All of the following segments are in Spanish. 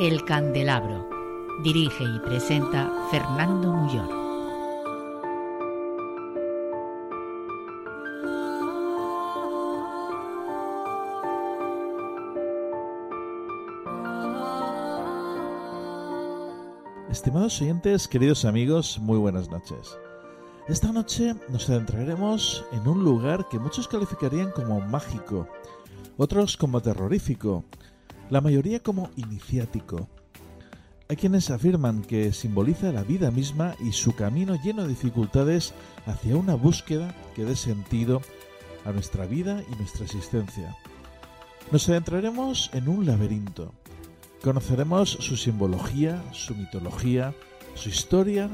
El Candelabro. Dirige y presenta Fernando Muyor. Estimados oyentes, queridos amigos, muy buenas noches. Esta noche nos adentraremos en un lugar que muchos calificarían como mágico, otros como terrorífico, la mayoría como iniciático. Hay quienes afirman que simboliza la vida misma y su camino lleno de dificultades hacia una búsqueda que dé sentido a nuestra vida y nuestra existencia. Nos adentraremos en un laberinto. Conoceremos su simbología, su mitología, su historia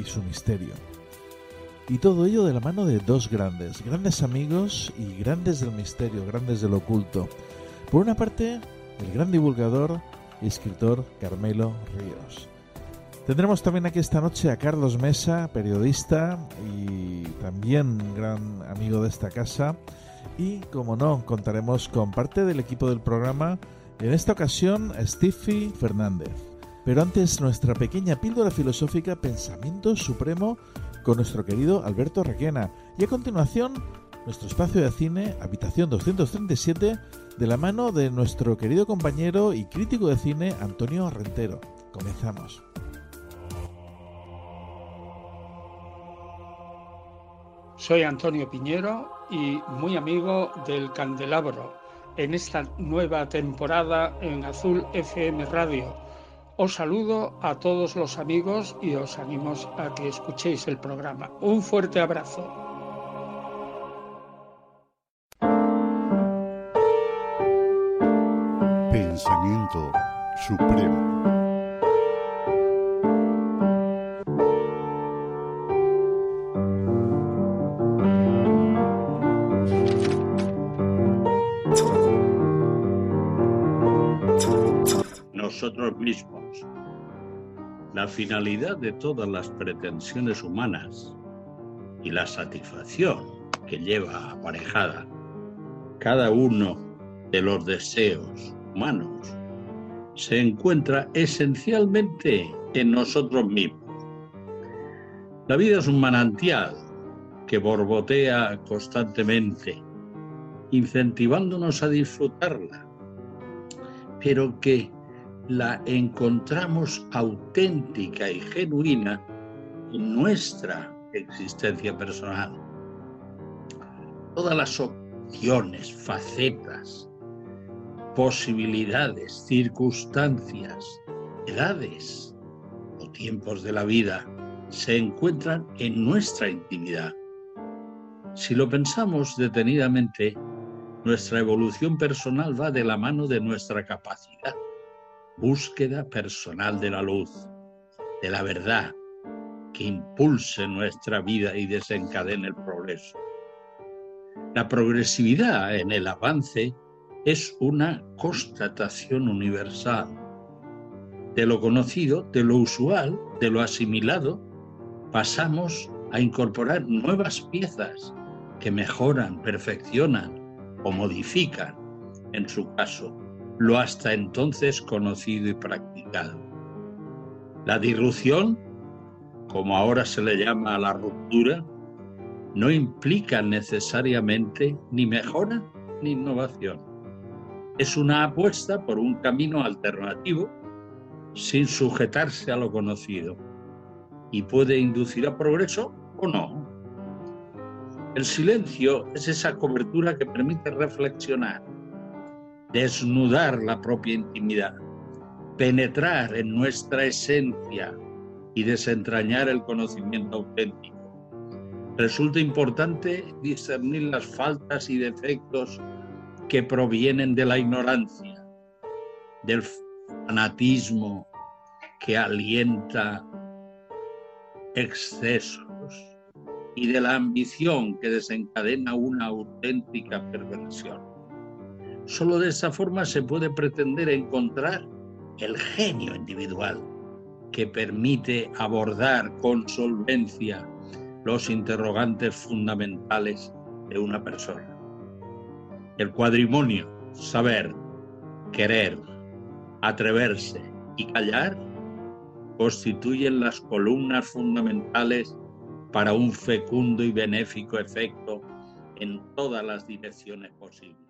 y su misterio. Y todo ello de la mano de dos grandes, grandes amigos y grandes del misterio, grandes del oculto. Por una parte, el gran divulgador y escritor Carmelo Ríos. Tendremos también aquí esta noche a Carlos Mesa, periodista y también gran amigo de esta casa. Y, como no, contaremos con parte del equipo del programa, en esta ocasión a Steffi Fernández. Pero antes, nuestra pequeña píldora filosófica Pensamiento Supremo con nuestro querido Alberto Requena. Y a continuación, nuestro espacio de cine, Habitación 237, de la mano de nuestro querido compañero y crítico de cine Antonio Rentero. Comenzamos. Soy Antonio Piñero y muy amigo del Candelabro en esta nueva temporada en Azul FM Radio. Os saludo a todos los amigos y os animo a que escuchéis el programa. Un fuerte abrazo. Supremo. Nosotros mismos. La finalidad de todas las pretensiones humanas y la satisfacción que lleva aparejada cada uno de los deseos humanos se encuentra esencialmente en nosotros mismos. La vida es un manantial que borbotea constantemente, incentivándonos a disfrutarla, pero que la encontramos auténtica y genuina en nuestra existencia personal. Todas las opciones, facetas, posibilidades, circunstancias, edades, o tiempos de la vida se encuentran en nuestra intimidad. Si lo pensamos detenidamente, nuestra evolución personal va de la mano de nuestra capacidad, búsqueda personal de la luz, de la verdad, que impulse nuestra vida y desencadene el progreso. La progresividad en el avance es una constatación universal de lo conocido, de lo usual, de lo asimilado, pasamos a incorporar nuevas piezas que mejoran, perfeccionan o modifican, en su caso, lo hasta entonces conocido y practicado. La disrupción, como ahora se le llama a la ruptura, no implica necesariamente ni mejora ni innovación. Es una apuesta por un camino alternativo sin sujetarse a lo conocido y puede inducir a progreso o no. El silencio es esa cobertura que permite reflexionar, desnudar la propia intimidad, penetrar en nuestra esencia y desentrañar el conocimiento auténtico. Resulta importante discernir las faltas y defectos que provienen de la ignorancia, del fanatismo que alienta excesos y de la ambición que desencadena una auténtica perversión. Solo de esa forma se puede pretender encontrar el genio individual que permite abordar con solvencia los interrogantes fundamentales de una persona. El cuadrimonio, saber, querer, atreverse y callar constituyen las columnas fundamentales para un fecundo y benéfico efecto en todas las direcciones posibles.